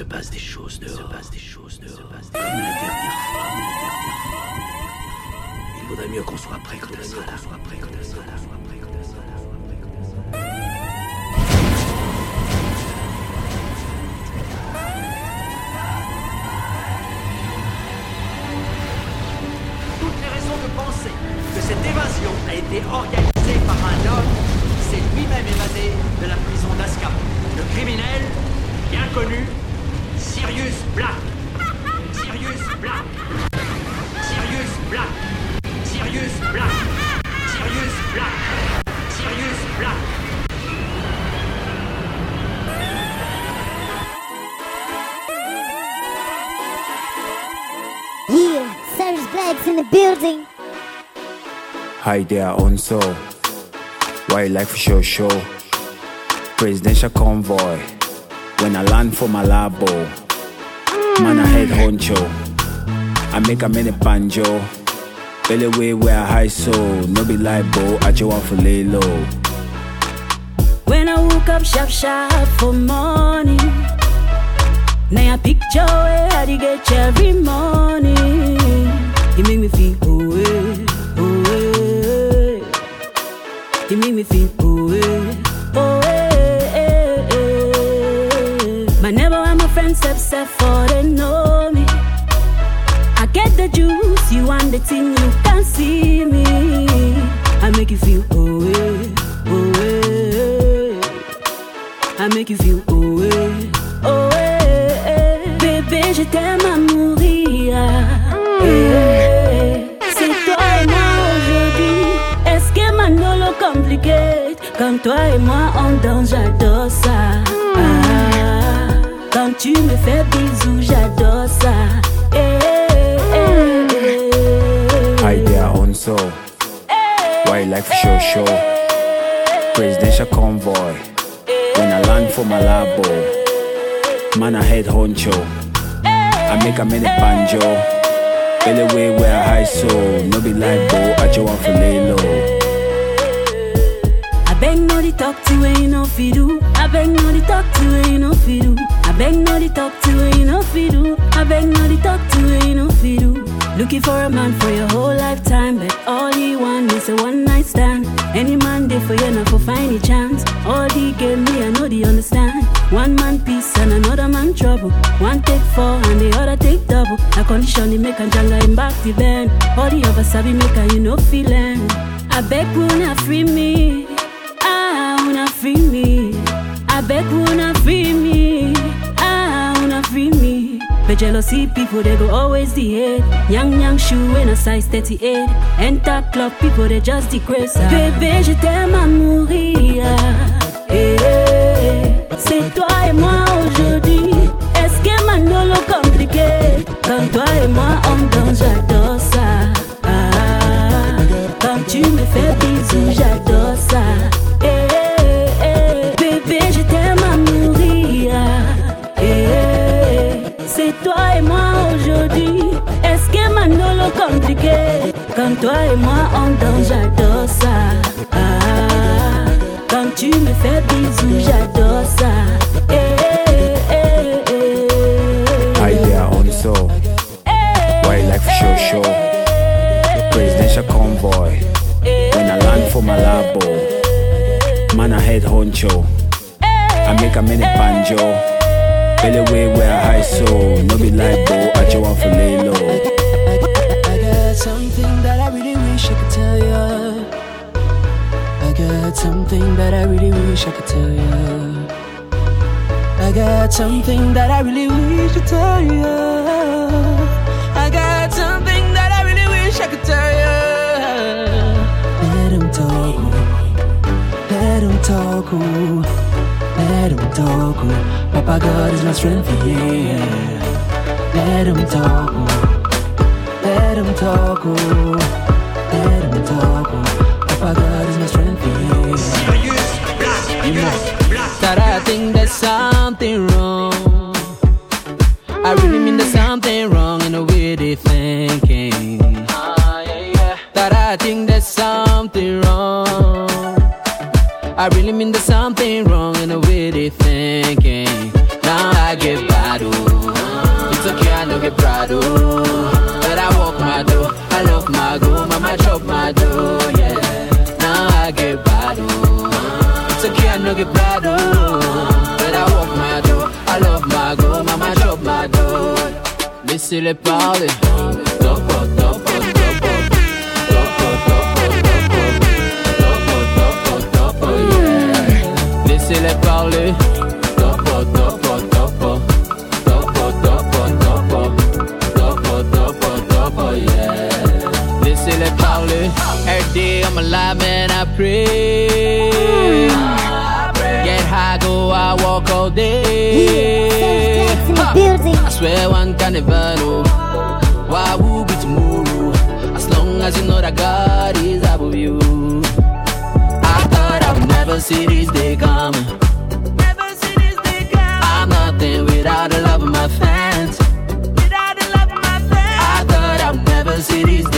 se passe des choses dehors. Se passe des choses dehors. Comme la dernière fois. Il vaudrait mieux qu'on soit prêt quand elle sera là. Soit prêt quand elle sera là. Soit prêt quand elle sera là. Toutes les raisons de penser que cette évasion a été organisée par un homme qui s'est lui-même évadé de la prison d'Azkaban. Le criminel, bien connu, Sirius Black. Sirius Black. Sirius Black. Sirius Black. Sirius Black. Sirius Black. Yeah, Cyrus Black's in the building. Hi there, on so. Wildlife show show. Presidential convoy. When I land for Malabo. Man, I head honcho. I make a mini banjo. Belly way where I high so. No be libo. I just want for lay low. When I woke up sharp sharp for morning Now I picture where I get you every morning You make me feel oh eh, oh eh. You make me feel oh for they know me I get the juice, you want the thing, you can see me. I make you feel oh eh, oh eh. I make you feel eh, oh eh, eh. Bébé, je t'aime à mourir. C'est toi et moi aujourd'hui. Est-ce que Manolo compliqué? Comme toi et moi on danse, j'adore ça. Ah, quand tu me fais bisous, j'adore ça. Eh, eh, eh. Hi there, on so. Wildlife show show. Presidential convoy. When I land for Malabo. Man, I head honcho. I make a mini banjo. Belly way where I high so. No be libo. I just want for lay low. I beg no the talk to where you know fi do. I beg no the talk to where you know fi do. I beg no the talk to you know fi do. I beg no the talk to you know fi do. Looking for a man for your whole lifetime, but all he want is a one night stand. Any man there for you, not for find a chance. All he gave me, I know they understand. One man peace and another man trouble. One take four and the other take double. A condition he make a jungle him back the bend. All the other sabi make a you know feeling. I beg wanna free me. Ah, I wanna free me. I beg wanna free me. Jealousy people they go always the. Young young shoe in a size 38. Enter club people they just degrace. Bébé je t'aime à mourir. Eh, eh, C'est toi et moi aujourd'hui. Est-ce que Manolo compliqué? Comme toi et moi on danse, j'adore ça. Ah, quand tu me fais bisous, j'adore ça. Eh, aujourd'hui. Est-ce que Manolo compliqué? Comme toi et moi on danse, j'adore ça. Ah, quand tu me fais bisous, j'adore ça. Eh, eh, eh, eh. Hi there, on so. Wildlife show show. Presidential convoy. When I land for Malabo. Man, I head honcho. I make a mini banjo. Belly way where I so. No be libo. I just want for lay low. I got something that I really wish I could tell you. I got something that I really wish I could tell you. I got something that I really wish to tell you. I got something that I really wish I could tell you. Let him talk. oh. Let him talk. Oh. Let him talk. oh. Papa God is my strength. Yeah. Let him talk. oh. Let him talk, oh. Laissez-les parler. Laissez-les parler. Every day I'm alive and I pray. Get high, go out, walk all day. Swear one can never know. Why will be tomorrow? As long as you know that God is above you. I thought I would never see this day coming I'm nothing without the love of my fans I thought I would never see this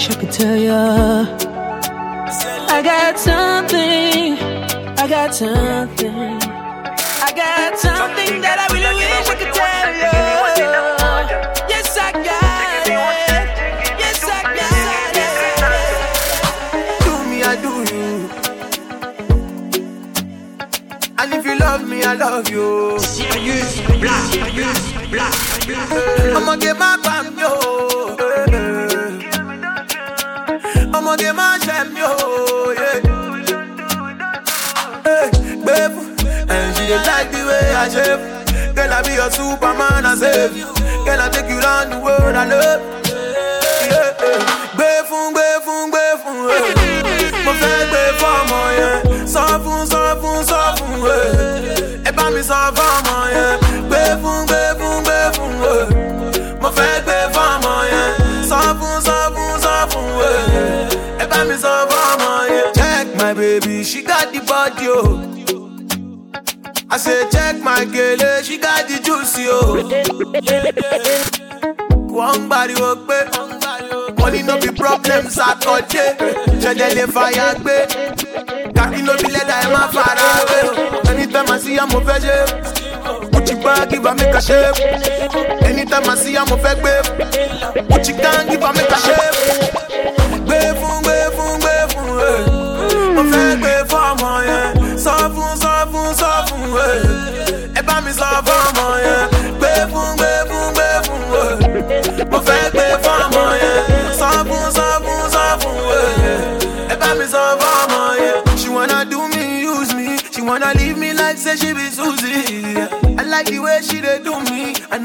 wish I could tell ya. I got something. I got something. I got something that I really wish I could tell ya. Yes, I got it. Yes, I got it. do me, I do you. And if you love me, I love you. Sirius Black. Sirius Black. I'ma get my bam shave. Girl, I be your Superman, I save. Girl, I take you round the world, I love. Yeah, yeah. Gbé fún, gbé fún, gbé fún, eh. Mo fẹ́ gbé fọ́mọ yẹn. Sọ fún, sọ fún, sọ fún, eh. Ẹ bá mi sọ fọ́mọ yẹn. Gbé fún, gbé fún, gbé fún, eh. Mo fẹ́ gbé fọ́mọ yẹn. Sọ fún, sọ fún, sọ fún. Ẹ bá mi sọ fọ́mọ. Check my baby, she got the body, oh. Girl, eh, she got the juicy, oh. Wọ́n gbariwo pé money no be problems problem Saturday. Ṣẹ̀dẹ̀ lè fàyà gbé. Kàkí no be ẹ̀ má fara wé. o. Anytime I see I'm fẹ́ ṣe. Gucci bag, give am make a shape. Anytime I see am, mo fẹ́ gbé. Gucci gang, give am make a shape.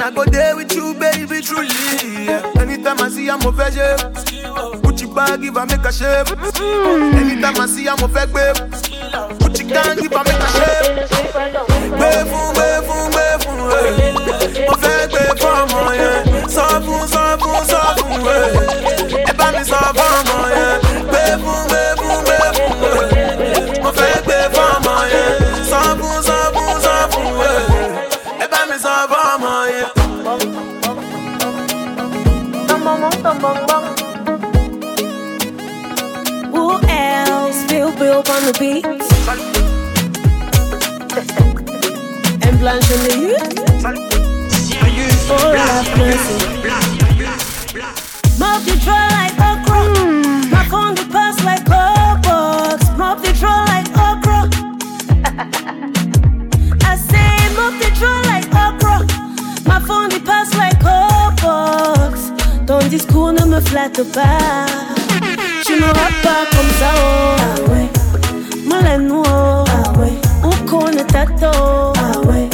I go there with you, baby, truly. Anytime I see mo fẹ́ ṣe. Gucci bag, give her make a shape. Anytime I see her, mo fẹ́ gbé. Gucci gang, give her make a shape. Bill on the beat. and Blanche on the youth. Oh, have mercy. Mop the draw like okra. Knock on the pass like box. Mop the draw like okra. I say mop the draw like okra. My phone the pass like box. Dans discours ne me flatte pas. Tu m'auras pas comme ça, oh. Ah ouais. Ah ouais. Ou connaît ta to. Ah ouais.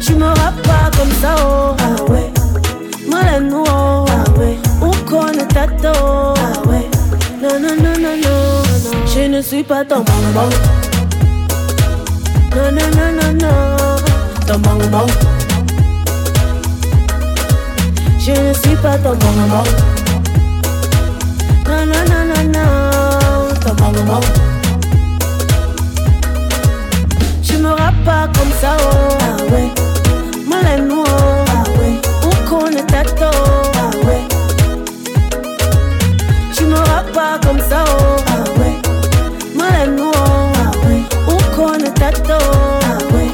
Tu m'auras pas comme ça, oh. Ah ouais. Moleno, oh. Ah ouais. Ou connaît ta. Ah ouais. Non, non, non, non, non, non. Je ne suis pas ton bonbon. Non, non, non, non, non. Ton bonbon. Je ne suis pas ton bonbon. parle au monde. Tu me rappes pas comme ça, oh. Ah ouais. Malène, oh. Ah ouais. On connaît ta tôt. Ah ouais. Tu me rappes pas comme ça, oh. Ah ouais. Malène, oh. Ah ouais. On connaît ta tôt. Ah ouais.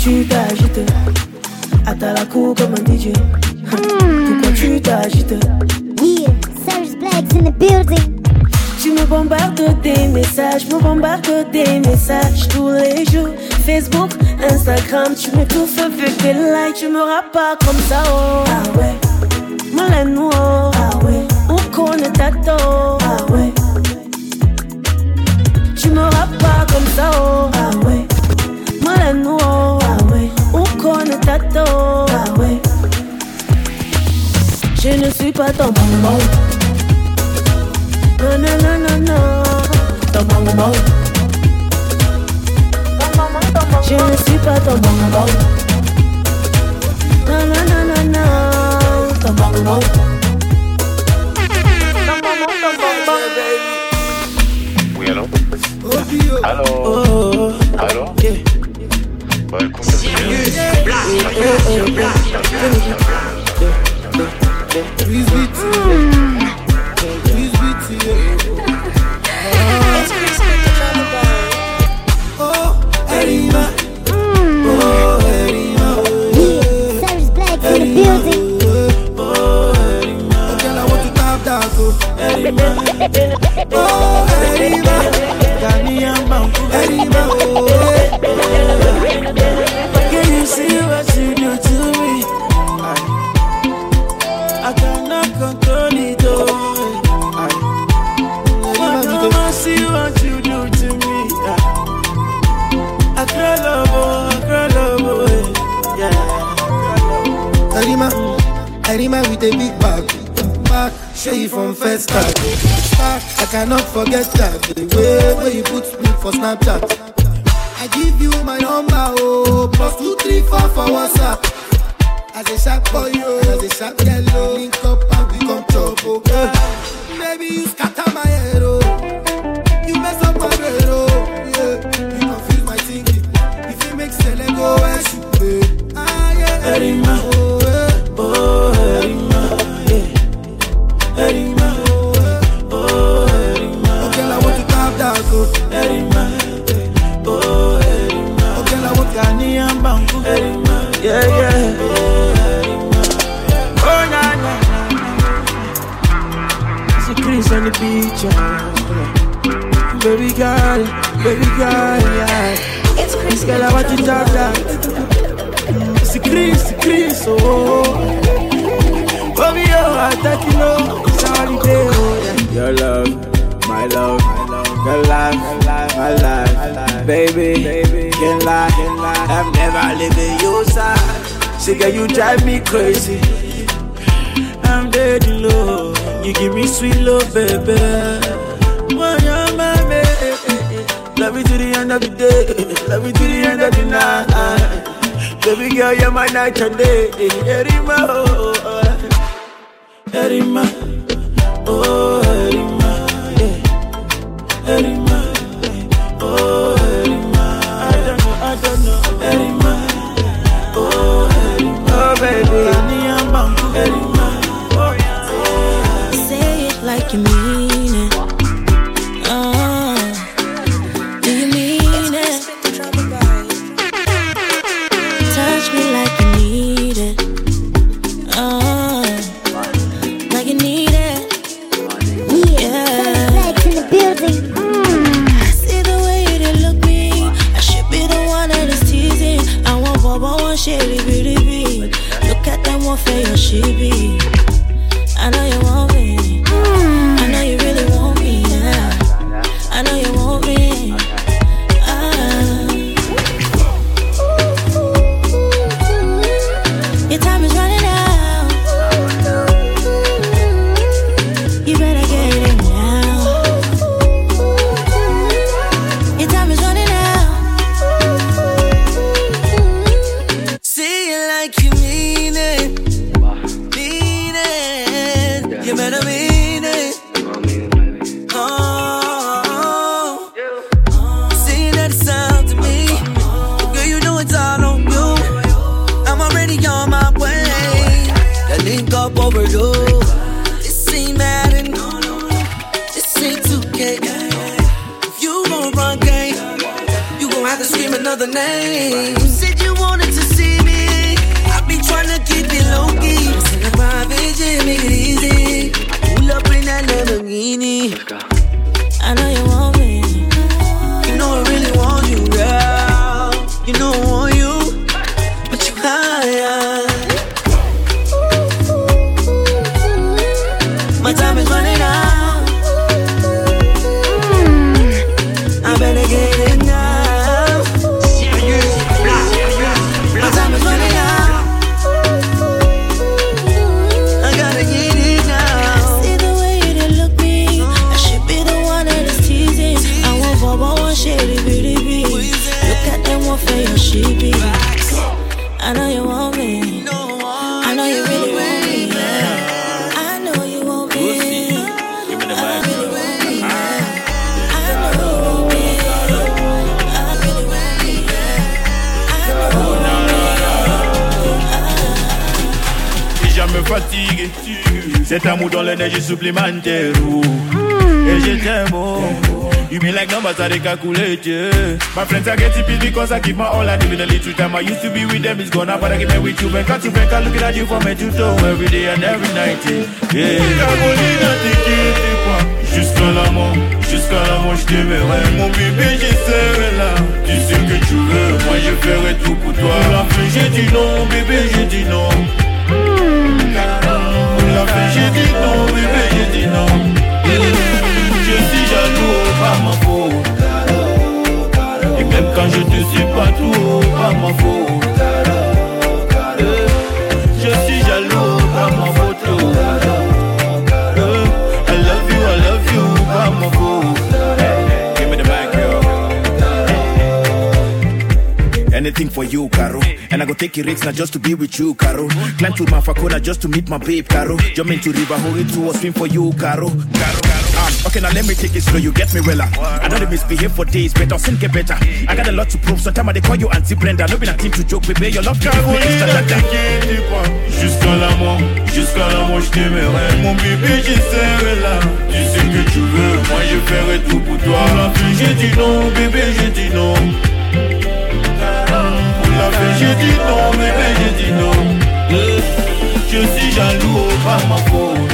Tu t'agites. À ta la cour comme un DJ. Hmm. Pourquoi tu t'agites? Tu me bombardes des messages, me bombardes des messages tous les jours. Facebook, Instagram, tu m'étouffes avec tes likes, tu me rappes pas comme ça, oh. Ah ouais, Malano, oh. Ah ouais, on connaît ta Ah ouais, tu me rappes pas comme ça, oh. Ah ouais, Malano, oh. Ah ouais, on connaît ta Ah ouais, je ne suis pas ton bonbon. ton. Je ne suis pas ton bonbon. Non, non, non, non, non, ton. Oui, allô? Allô? Allô? Yeah. get that. The way where you put me for Snapchat. kade Erima oh Erima oh Erima yeah. Erima she be you cet amour dans l'énergie supplémentaire. oh. Et je t'aime, oh. You mean like numbers are they calculated. My friends are getting pissed because I keep my all I do in a little time. I used to be with them, it's gone up, but I keep me with you. When cut to back, I looking at you from head to toe every day and every night. Eh? Yeah. Carolina, t'inquiète pas. Jusqu'à la mort, jusqu'à la mort, je t'aimerai. Mon bébé, j'essaierai là. Tu sais que tu veux, moi je ferai tout pour toi. La fin, j'ai dit non, bébé, j'ai dit non. Pour la fin, j'ai dit non, bébé, j'ai dit non. Je suis jaloux, pas ma faute. Et même quand je te suis pas trop, pas ma faute. Anything for you, Caro. And I go take a risk now just to be with you, Caro. Climb to my Fakona just to meet my babe, Caro. Jump into river, hold it to a swim for you, Caro. Caro, Caro. Um, okay, now let me take it slow, you get me well. I know they misbehave for days, but I'll soon get better. I got a lot to prove, so time they call you Auntie Brenda. No be nothing to joke, baby, your love to give me extra dada. Jusqu'à la mort, jusqu'à la mort, je t'aimerai. Mon bébé, j'essaierai là. Tu sais que tu veux, moi je ferai tout pour toi. La fin, j'ai dit non, bébé, j'ai dit non. J'ai non, bébé, j'ai non. Je suis jaloux, pas ma faute.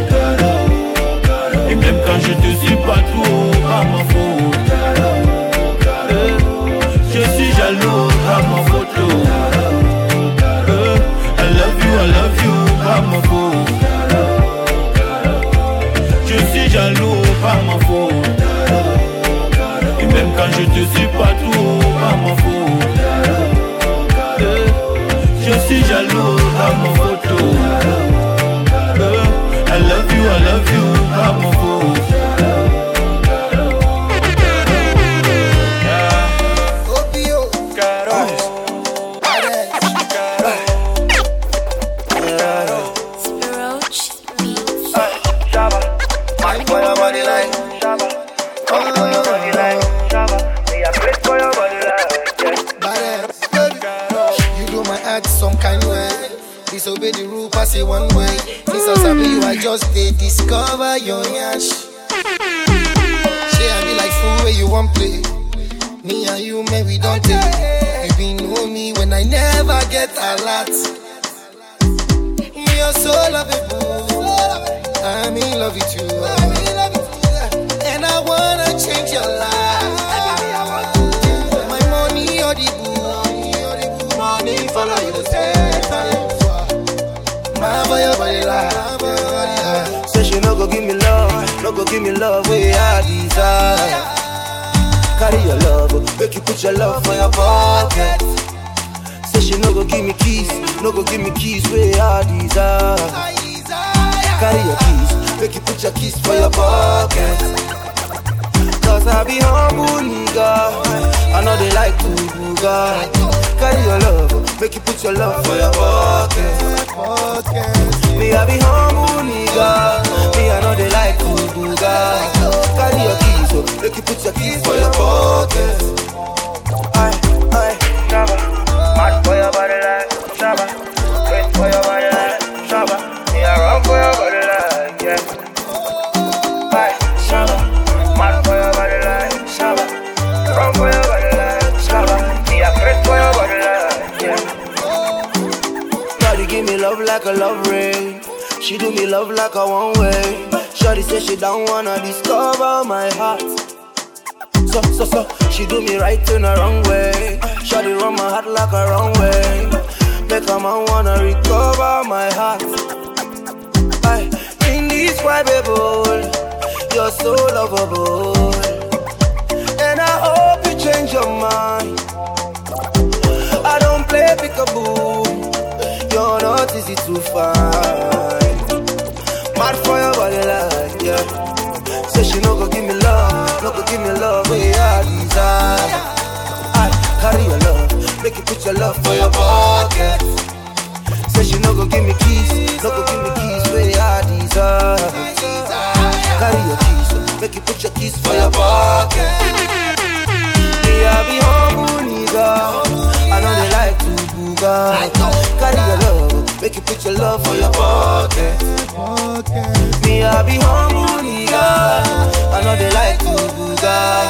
Et même quand je te suis pas trop, pas ma faute. Je suis jaloux, pas ma faute. I love you, I love you, pas ma faute. Je suis jaloux, pas ma faute. Et même quand je te suis pas trop, pas ma faute. Pas ma faute. I love you, I love you, faute. Give me keys, no go give me keys where I desire. Ah? Carry your keys, make you put your keys for your pocket. Cause I be humble nigga, I know they like to booga. Carry your love, make you put your love for your pocket. Me I be humble nigga, me I know they like to booga. Carry your keys, so make you put your keys for your pocket. like a love ring. She do me love like a one way. Shorty say she don't wanna discover my heart. So, so, so, she do me right in a wrong way. Shorty run my heart like a wrong way, Make a man wanna recover my heart. I, indescribable, oh, you're so lovable. And I hope you change your mind. I don't play peekaboo easy to find. Mad for your body like, yeah. Say she no go give me love, no go give me love, we are desire. I carry your love, make you put your love for your pocket. Say she no go give me keys, no go give me keys, we are desire. Carry your keys, make you put your keys for your pocket. Yeah, be humble, nigga. I know they like to booga. Carry your love. Make you put your love for your pocket. Me, I be humble nigga. I know they like to do that.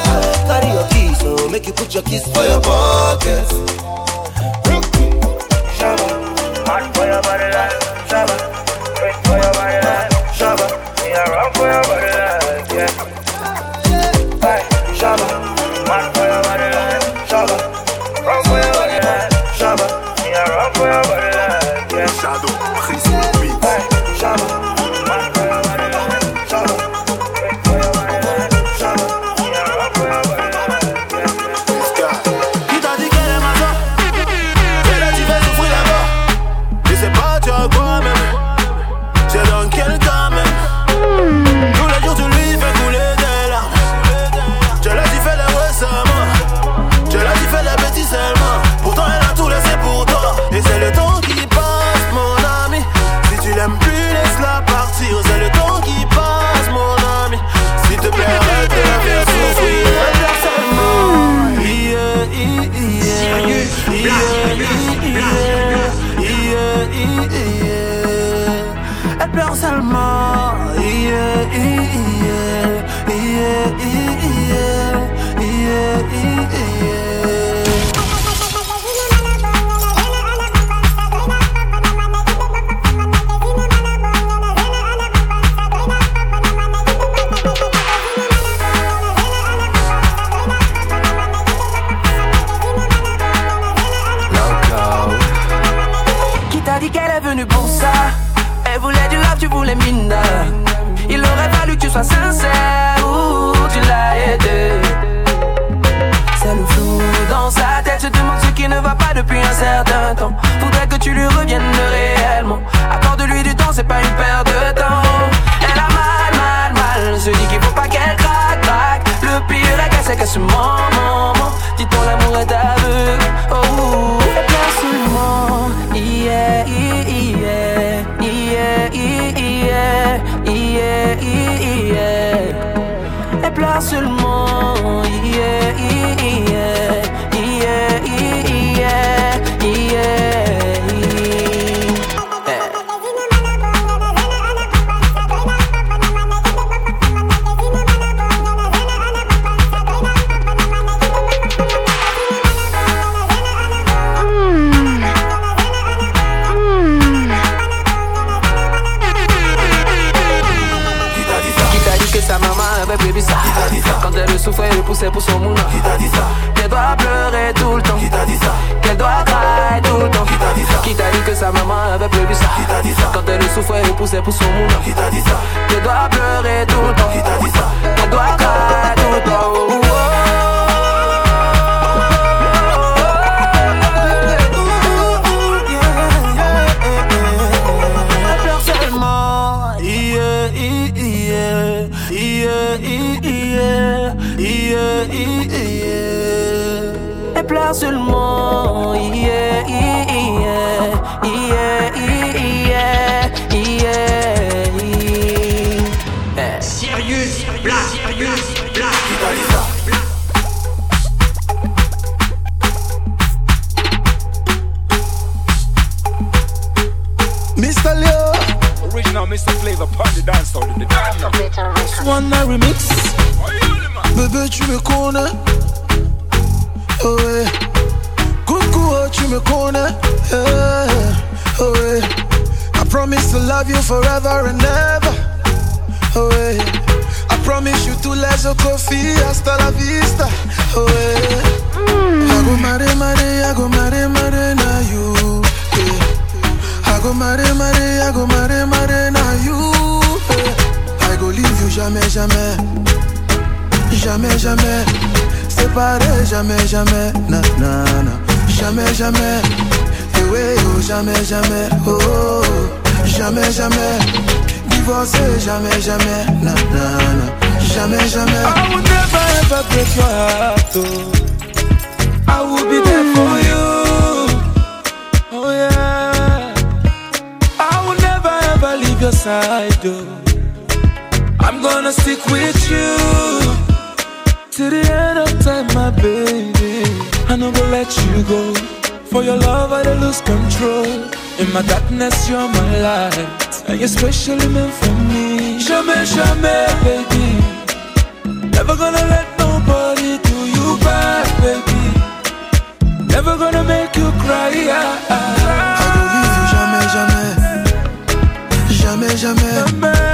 Carry your keys, so make you put your keys for your pocket. jamais Jamais, jamais Séparés, jamais, jamais. Na, na, na. Jamais, jamais. Eh oui, oh, jamais, jamais. Oh, Jamais, jamais. Divorcés, jamais, jamais. Na, na, na. Jamais, jamais. I will never ever break your heart, oh. I will be there for you Oh yeah. I will never ever leave your side, oh. I'm gonna stick with you till the end of time, my baby. I no go let you go. For your love, I don't lose control. In my darkness, you're my light, and you're specially meant for me. Show me, show me, baby. Never gonna let nobody do you bad, baby. Never gonna make you cry. Ah. I don't leave you jamais, jamais, jamais, jamais. jamais.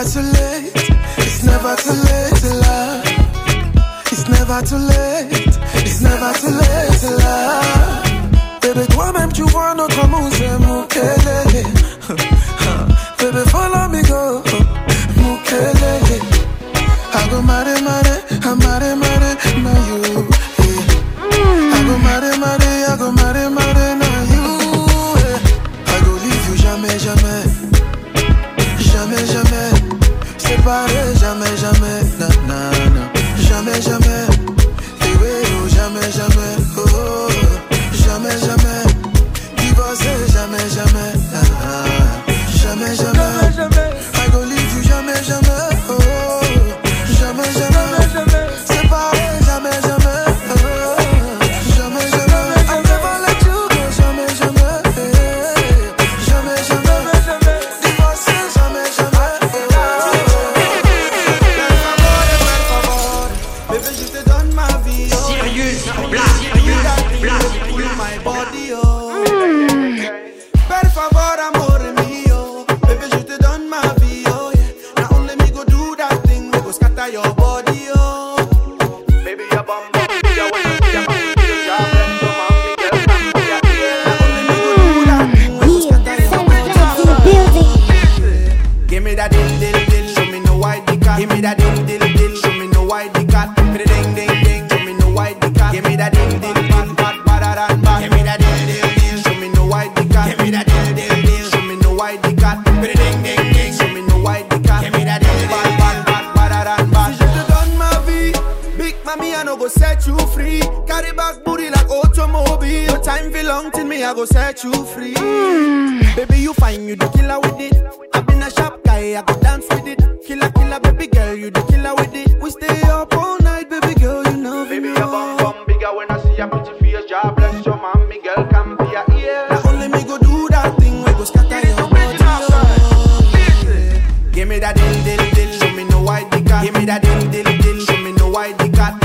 never too late. It's never too late to love. It's never too late. It's never too late to love. baby. toi même tu vois notre musée Mukele baby. follow me go Mukele I go mad marry my know why they got. Give me that ding ding ding, show me know why they got.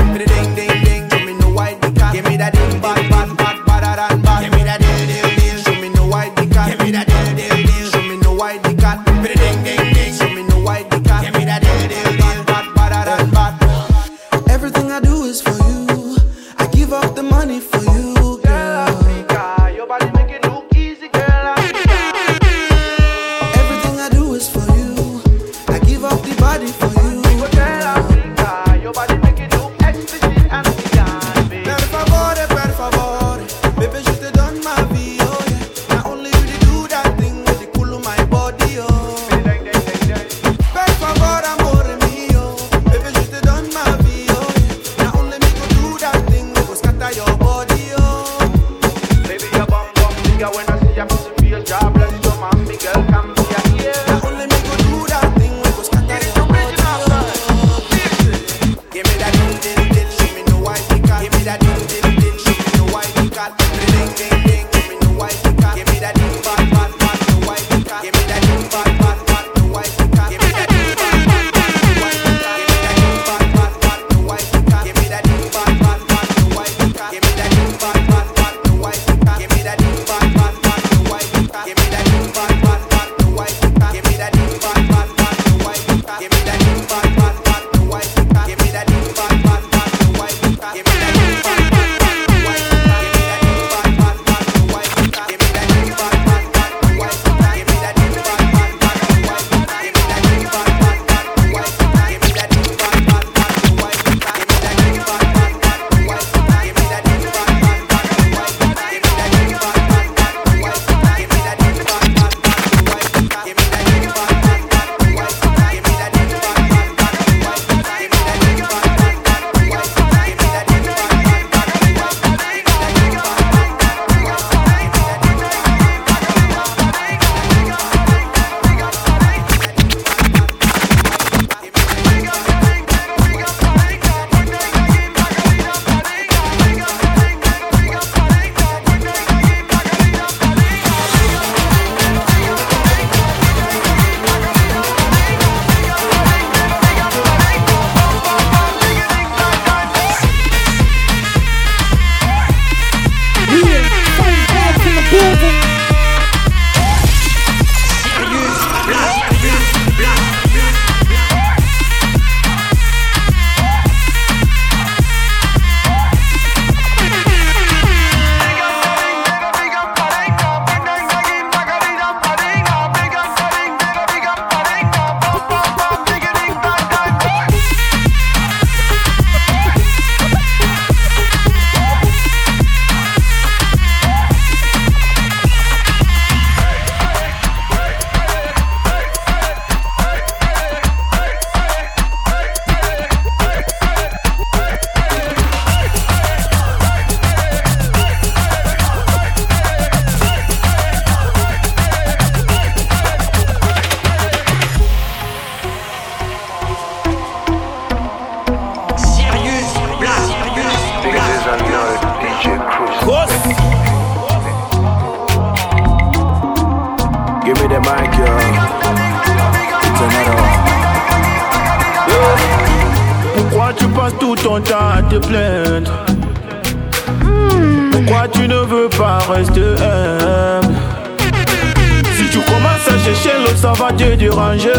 Te déranger.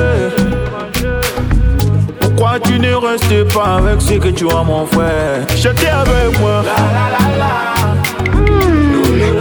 Pourquoi tu ne restes pas avec ce que tu as, mon frère? Chantez avec moi. Criez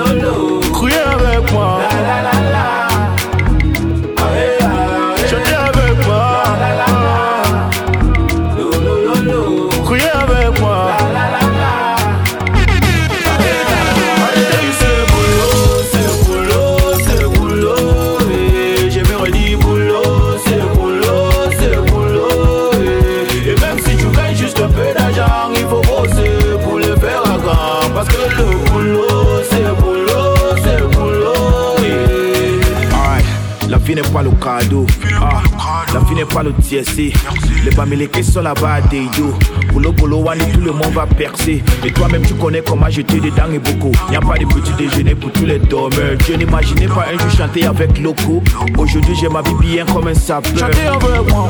n'est pas le cadeau. Ah, la vie n'est pas le TSC. Les bamilekés sont là-bas des idiots. Boulot, boulot, wani, tout le monde va percer. Et toi-même, tu connais comment j'étais dedans et beaucoup. Y a pas de petit déjeuner pour tous les dormeurs. Je n'imaginais pas un jour chanter avec Loco. Aujourd'hui, j'ai ma vie bien comme un sapeur. Avec moi.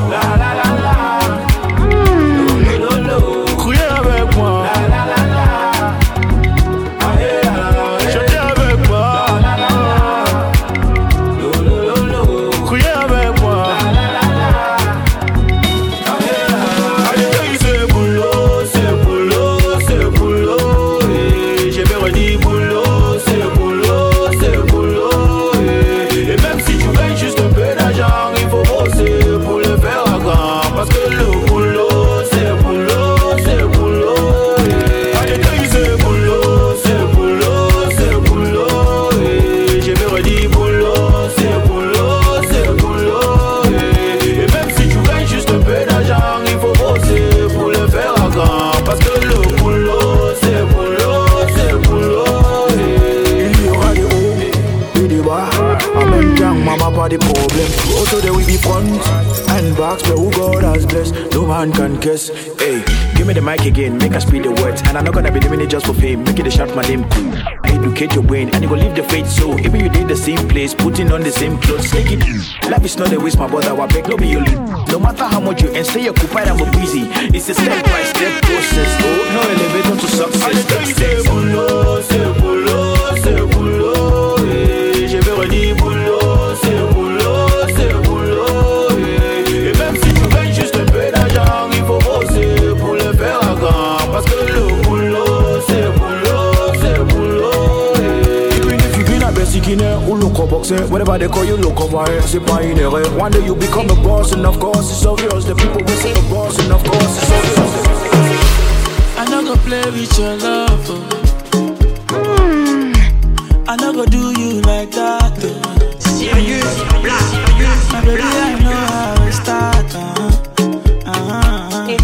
Problème. Also, there will be front and backs, but who God has blessed, no man can guess. Hey, give me the mic again, make us speed the words. And I'm not gonna be doing it just for fame, make it a shout my name cool. I educate your brain, and you go leave the faith so. Even you did the same place, putting on the same clothes, take it. Life is not a waste, my brother, I beg, no be your. No matter how much you and stay occupied, I'm busy. It's a step by step process, oh, no elevator to success. C'est boulot, c'est boulot, c'est boulot. Et j'ai bien redit boulot, ou whatever they call you, look over here, c'est pas une erreur. One day you become a boss, and of course it's obvious. The people will say a boss, and of course it's obvious. I no go play with your love. Oh. I no go do you like that. Oh. Serious, black, My baby, I know how it start. Uh-huh. Uh-huh.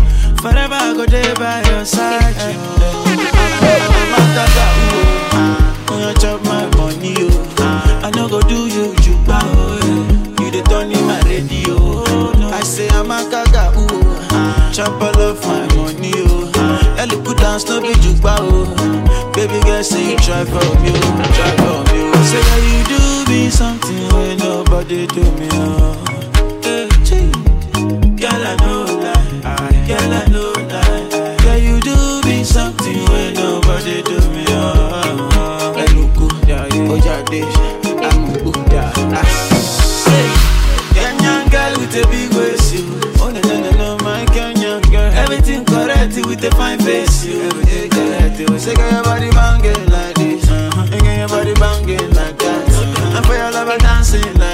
Forever I go there by your side. I say I'm a gaga, oh. Ah. Chop all of my money, oh. Ellie put down no be juba, oh. Baby girl, say you try for me, oh. Try for me, oh. Say that you do me something when nobody do me, oh. Face, you. Everything correct, you. Say, girl, your body banging like this. Uh-huh. Girl, your body banging like that. Uh-huh. And for your lover dancing like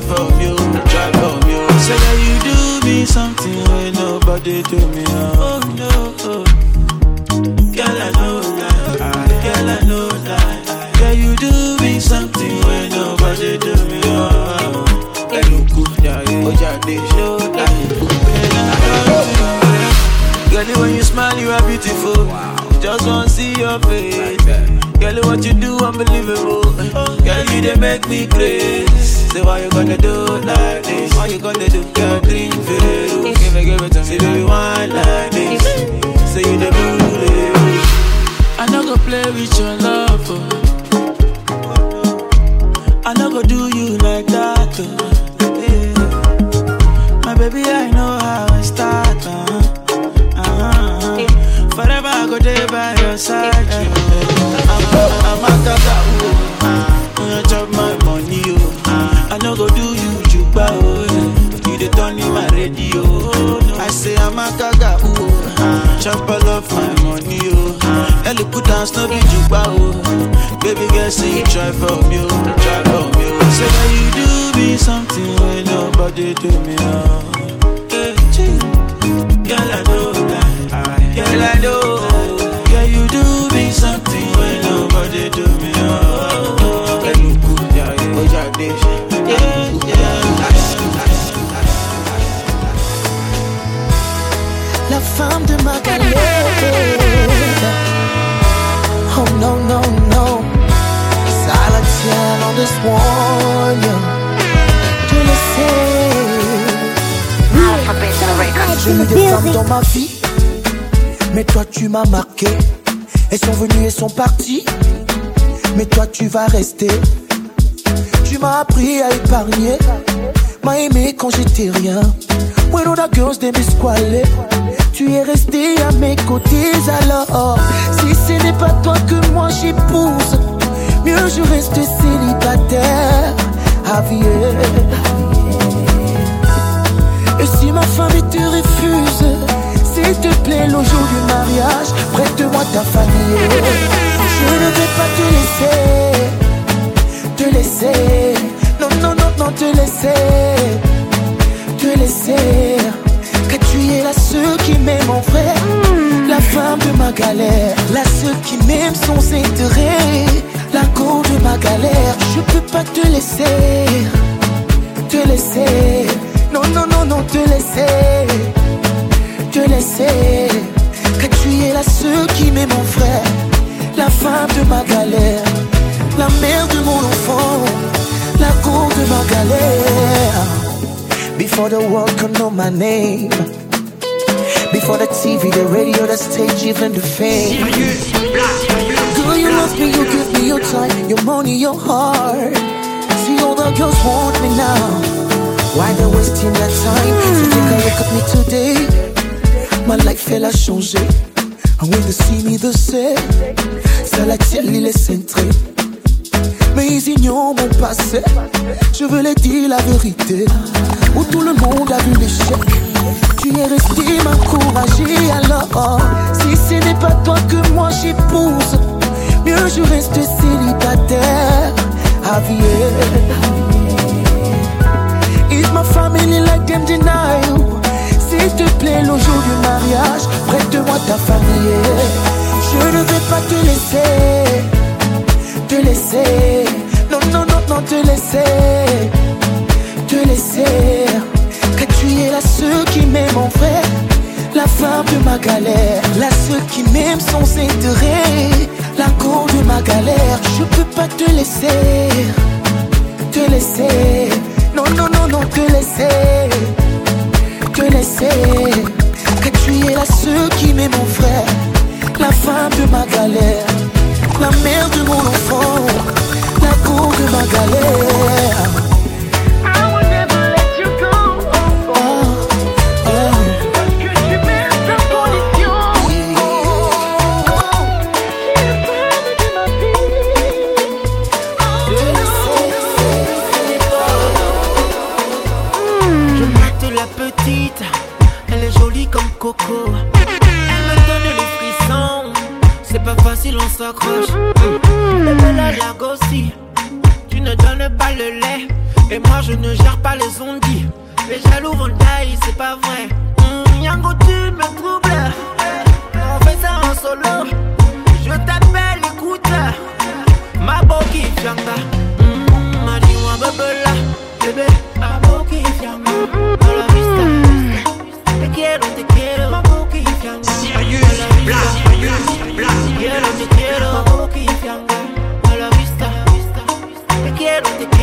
try me, oh, try me. oh. Say that you do me something when nobody do me. Oh, no. Oh. Girl, I know lie. Girl, I know lie. Girl, you do me something when nobody do me. Oh, Eluku, yeah, yeah. Oh, Ojade, show Girl, when you smile, you are beautiful. Just want to see your face. Girl, what you do, unbelievable. Oh, Girl, you they make me crazy. Say, why you gonna do like this? Why you gonna do? Girl, drink Veru. Give it, give it to me. Say, baby, wine like this. Say, you the bully. I no go play with your love. oh. I no go do you like that. oh. Yeah. My baby, I know how I start. Uh-huh. Uh-huh. Forever I go there by your side. yeah. I'm, I'm a gaga, oh. Radio. oh. I say I'm a gaga, oh. Uh, chop all of my money, oh. Ellie put down no be juba, oh. Baby girl, say you try for me, oh. Try for me, oh. Say that you do me something when nobody do me, oh. Girl, I know that. Girl, I know. J'ai eu des femmes dans ma vie, mais toi tu m'as marqué. Elles sont venues et sont parties, mais toi tu vas rester. Tu m'as appris à épargner, m'as aimé quand j'étais rien. When all the girls they squaler, tu es resté à mes côtés alors. Si ce n'est pas toi que moi j'épouse, mieux je reste célibataire. Javier. Si ma femme te refuse, s'il te plaît, le jour du mariage, prête-moi ta famille. Je ne vais pas te laisser, te laisser. Non, non, non, non, te laisser, te laisser. Que tu es la seule qui m'aime, mon frère. La femme de ma galère, la seule qui m'aime sans intérêt. La cause de ma galère, je peux pas te laisser, te laisser. Non, non, non, te laisser, te laisser. Que tu es la seule qui m'aime, mon frère. La femme de ma galère, la mère de mon enfant, la cause de ma galère. Before the world can know my name. Before the TV, the radio, the stage, even the fame. Girl, you love me, you give me your time, your money, your heart. See, all the girls want me now. Why they wasting their time? So take a look at me today. My life, elle a changé. And when they see me, they say, ça la tienne, il est centré. Mais ils ignorent mon passé. Je veux les dire la vérité. Où tout le monde a vu l'échec. Tu es resté m'encourager alors. Si ce n'est pas toi que moi j'épouse, mieux je reste célibataire. Javier. Is my family like them deny? S'il te plaît, le jour du mariage, prête-moi ta famille. Je ne vais pas te laisser te laisser. Non, non, non, non, te laisser. Te laisser. Que tu es la seule qui m'aime, mon frère. La femme de ma galère. La seule qui m'aime sans intérêt. La cause de ma galère. Je peux pas te laisser. Te laisser. Non, non, non, non, te laisser. Te laisser. Que tu es la seule qui m'aime, mon frère. La femme de ma galère. La mère de mon enfant, la cour de ma galère. Je ne gère pas les ondits. Les jaloux vont c'est pas vrai. Hum, Yango, tu me troubles. On fait ça en solo. Je t'appelle, écoute. Ma boki fianga. Hum, Ma diwa bebela. Bébé, ma boki fianga. A la vista. Te quiero, te quiero. Ma boki fianga. Sirius Black, Sirius Black. Te quiero, te quiero. Ma boki fianga. A la vista. Te quiero, te quiero.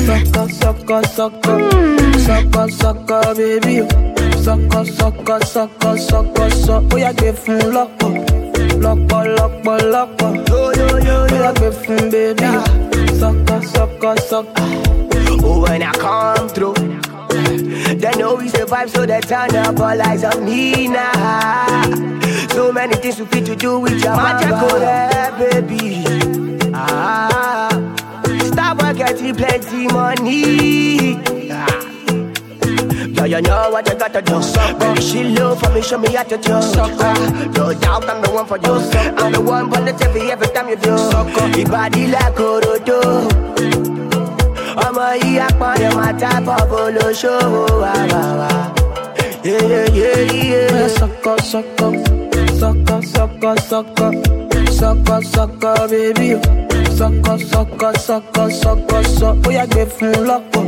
Sucker, sucker, sucker, sucker, sucker, baby. Sucker, sucker, sucker, sucker, sucker. Oh, yeah, give him lock up, lock up, lock up. Yo, yo, yo, yo, yeah, give him baby. Sucker, sucker, sucker. Oh, when I come through, they know we survive, so they turn up all eyes on me now. So many things we fit to do with your yeah, baby. Ah, work, getting plenty money. Ah. Yo, you know what you gotta do. Baby, she low for me, show me how to do. No doubt I'm the one for you. I'm the one for the TV every time you do. Your body like Orodo. ọmọ yìí apọ̀nrẹ̀ máa tábọ̀ bolóṣòwò wà wà wà. Yeah, sucker, sucker, sucker, sucker, sucker, sucker, sucker, baby. Sucker, sucker, sucker, sucker, sucker. Ó yá gbé fún lọ́pọ̀,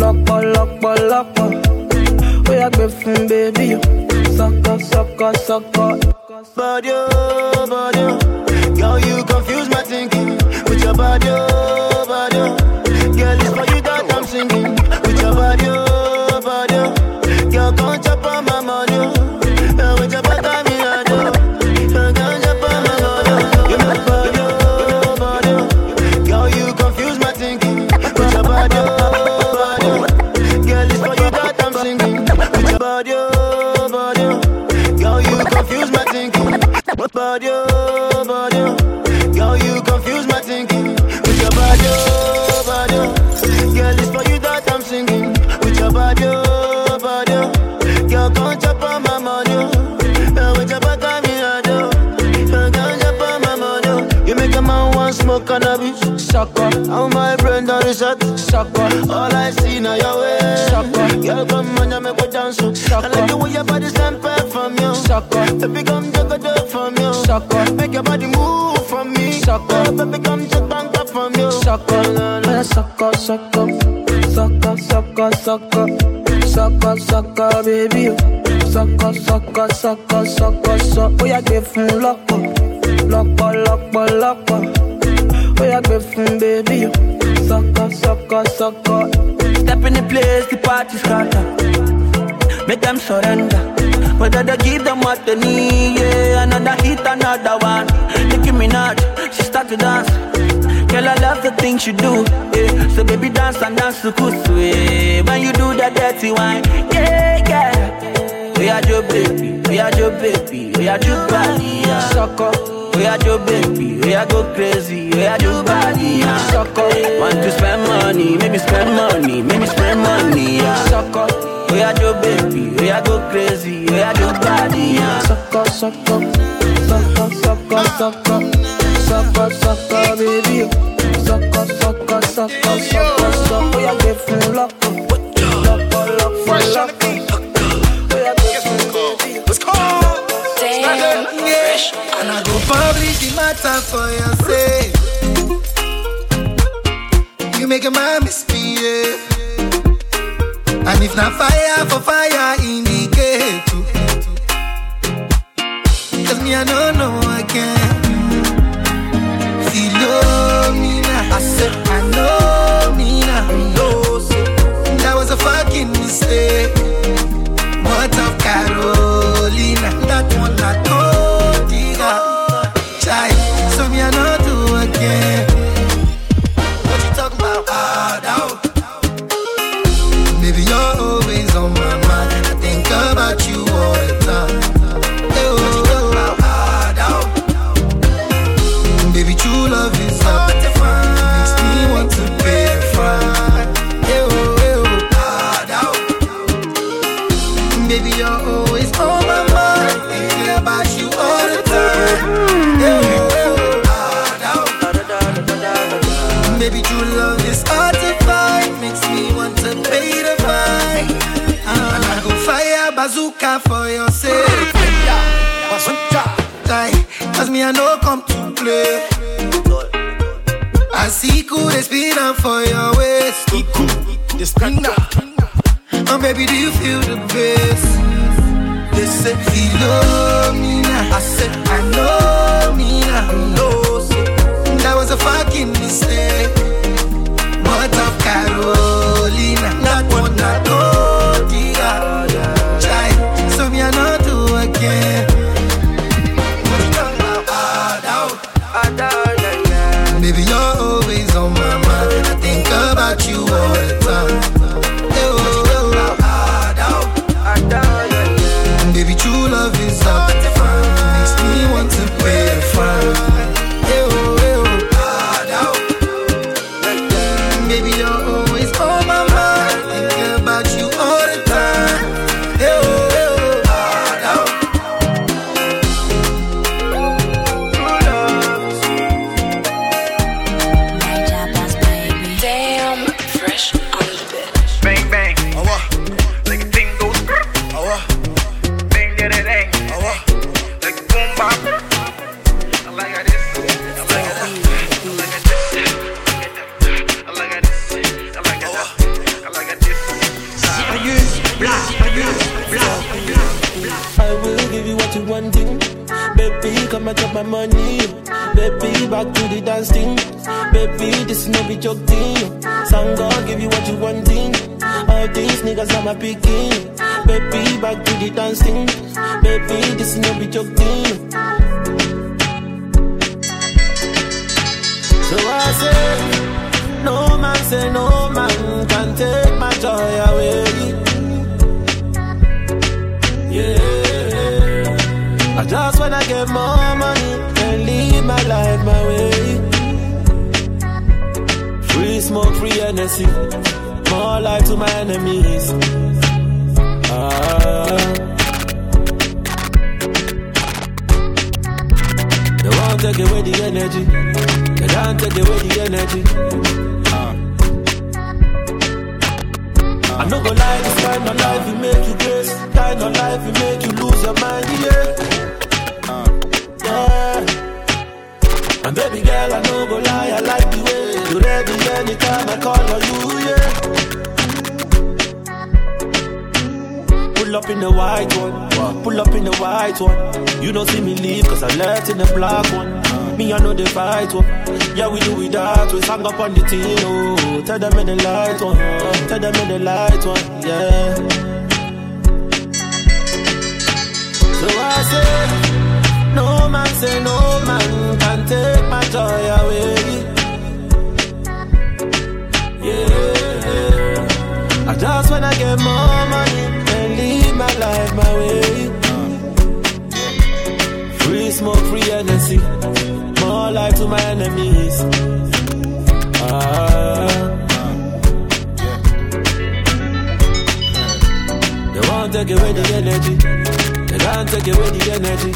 lọ́pọ̀, lọ́pọ̀, lọ́pọ̀. Ó yá gbé fún baby. Sucker, sucker, sucker. Body, oh, body, oh. Girl, you confuse my thinking with your body, oh, sucker. How my brain done reset, sucker. All I see now your way, sucker. Girl, come on, you make me dance, oh. I like the way your body stand back from you, sucker. Baby, come jump it up from you, sucker. Make your body move for me, sucker. Baby, come jump back up from you, sucker. Yeah, sucker, sucker, sucker, sucker, sucker, sucker, sucker, baby. Sucker, sucker, sucker, sucker, sucker. Ó yá gbé fún lọ́pọ̀, lọ́pọ̀, lọ́pọ̀, lọ́pọ̀. Ó yá gbé fún baby. You Sucker, sucker, sucker. Step in the place, the party scatter. Make them surrender. Whether they give them what they need, yeah. Another hit, another one. Nicki Minaj, she start to dance. Girl, I love the things you do. Yeah. So baby, dance and dance to kuswe. When you do that dirty wine, yeah, yeah. We are your baby, we are your baby, we are your body, yeah. Sucker. We are your baby, we are go crazy, we are your body, yeah. Sucker. Want to spend money, maybe spend money, maybe spend money, yeah. Sucker. We are your baby, we are go crazy, we are your body, yeah. Sucker, sucker, sucker, sucker, sucker, sucker, sucker, baby. Sucker, sucker, sucker, sucker, sucker. Yeah, get full lock, lock, lock, full lock. Let's go. Fresh. And I go publish the matter for your sake. You make a man misbehave. And if not fire for fire, indicate. Cause me, I don't know I can. Philomena, I said, I know. No, so that was a fucking mistake. What of Carolina? That one I told come and chop my money. Baby, back to the dance. Baby, this is no be joke thing. Sang God give you what you wanting. All these niggas are my picking. Baby, back to the dance. Baby, this is no be joke thing. So I say, no man say no man can take my joy away. I get more money and live my life my way. Free smoke, free energy, more life to my enemies. Ah. They won't take away the energy. They can't take away the energy. Ah. I no go lie, this kind of life will make you grace. Kind of life will make you lose your mind, yeah. And baby girl, I know go lie, I like the way you ready anytime I call on you, yeah. Pull up in the white one, pull up in the white one. You don't see me leave, cause I left in the black one. Me, I know the fight one. Yeah, we do it that way. Hang up on the team, oh. Tell them in the light one, tell them in the light one, yeah. So I say, no man say no man can take my joy away. Yeah, I just wanna get more money and live my life my way. Free smoke, free energy, more life to my enemies. Ah. They won't take away the energy. They can't take away the energy.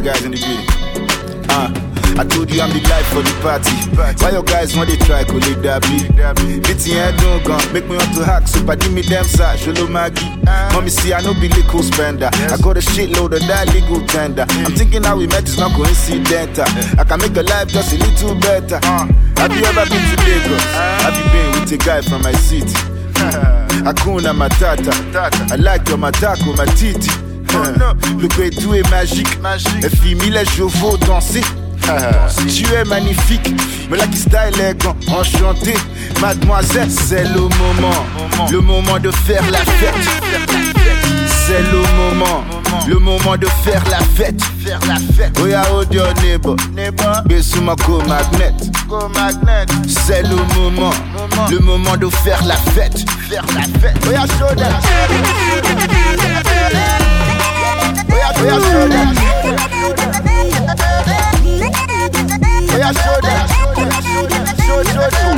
Guys in the building. Uh, I told you I'm the life for the party. Why your guys want they try to live that beat? Beating head don't gun, make me want to hack. Super give me them side, Sholo Maggie. Mommy see I know be little spender. I got a shitload of that legal tender. I'm thinking how we met is not coincidental. I can make a life just a little better. Have you ever been to Lagos? Have you been with a guy from my city? Hakuna Matata. I like your matako, my titi. Le tout est magique. Et fille les chevaux danser. Tu es magnifique, me la qui style élégant, enchanté, mademoiselle, c'est le moment, le moment de faire la fête. C'est le moment, le moment de faire la fête. Faire la fête. Oh hold your neighbor. Besuma go magnet, go magnet. C'est le moment, le moment de faire la fête. Faire la fête. Oh yeah, Oya, oya, show them. Oya, show them. Show, show, show.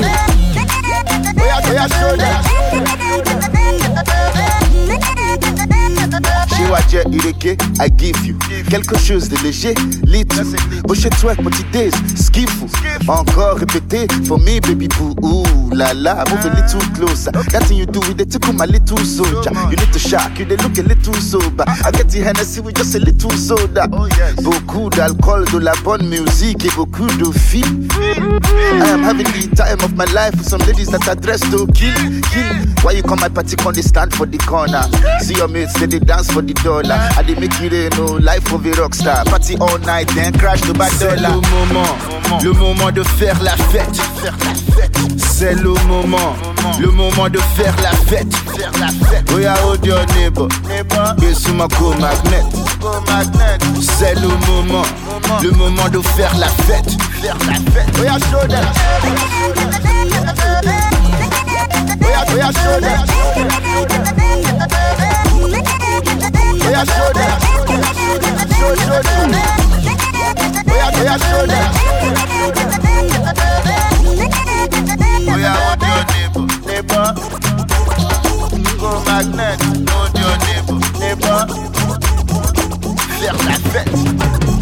Oya, oya, show them. Chez Wadja Ireke, I give you quelque chose de léger, lit. Oh, chez toi, petit days, skiffle. Encore répété, for me, baby boo. Ooh la la, move a little closer. That thing you do with the tickle, my little soldier. You need to shock, you they look a little sober. I get the Hennessy with just a little soda. Beaucoup d'alcool, de la bonne musique et beaucoup de filles. I am having the time of my life with some ladies that are dressed to kill, kill. Why you come my party, they stand for the corner? See your mates, they dance for the dollar. I they make you know life of a rock star. Party all night, then crash to bad dollar. Le moment, le moment de faire la fête. Faire la fête. C'est le moment, le moment de faire la fête. Faire la fête. Your neighbor, neighbor. Besuma go magnet, go magnet. C'est le moment, le moment de faire la fête. Faire la fête. Oh show them. We are, we are show them. We are show them. Show, show. We are, we are show. We are on your neighbor. Go magnet, on your neighbor, neighbor. Faire la fête.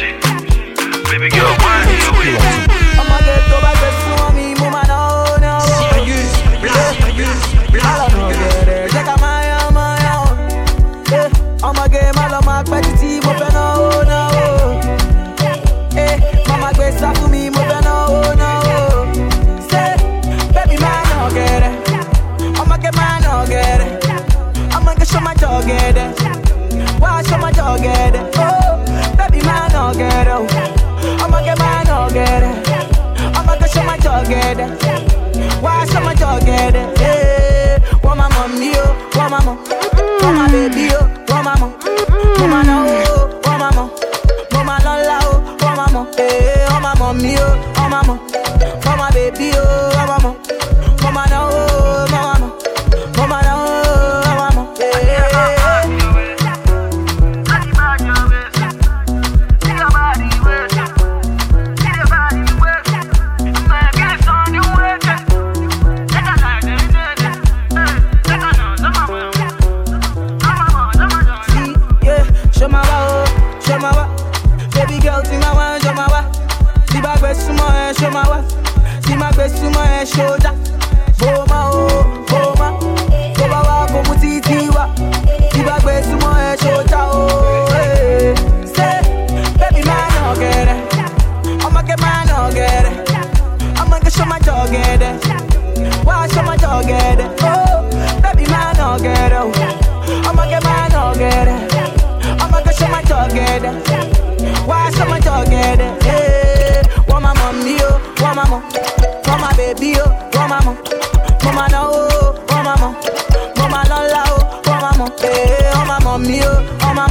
Baby girl, with jogged. Why some a jogged? Hey, want my mommy, oh, want my mom, oh, my baby, oh, want my mom, my now. come and talk it. Hey, want my mommy, oh, want my. Want my baby, oh, want my mom. Mama no, oh, want my mom. Mama no, la, oh, want my. Hey, eh, want my mommy, oh, want my.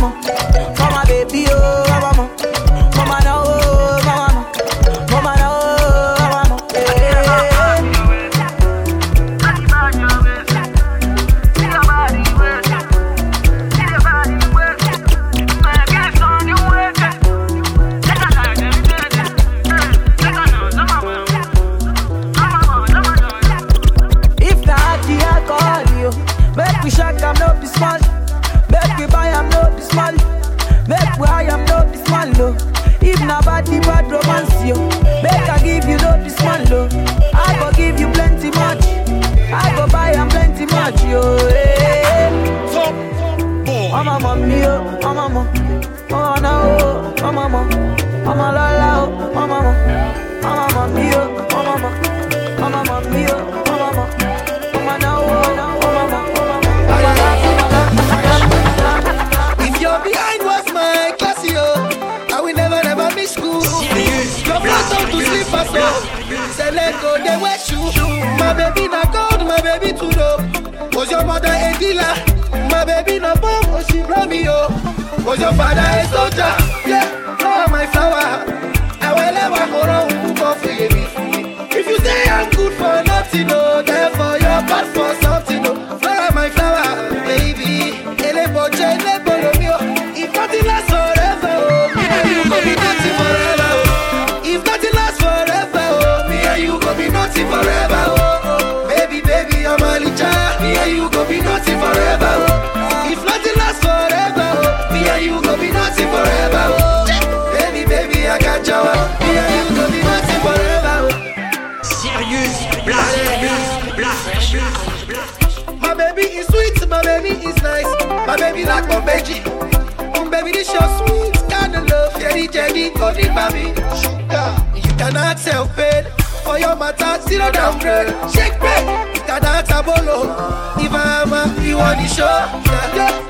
Want my baby, oh. oh mama, oh no, oh mama, oh, mama la la, oh mama, oh mama mia, oh mama, oh mama mia, oh, mama, oh, mama mama, mama. If you're behind what's my class, yo, I will never ever miss school. Your blood's out to sleep as well. Say let they wear shoes. My baby not gold, my baby too low. Was your mother a dealer? My baby no bomb, oh she brought me up. 'Cause your father is soldier. body mami Sugar. You cannot sell pain. For your matter zero downgrade. Shake pain. You cannot abolo If I'm a you want the show. Yeah.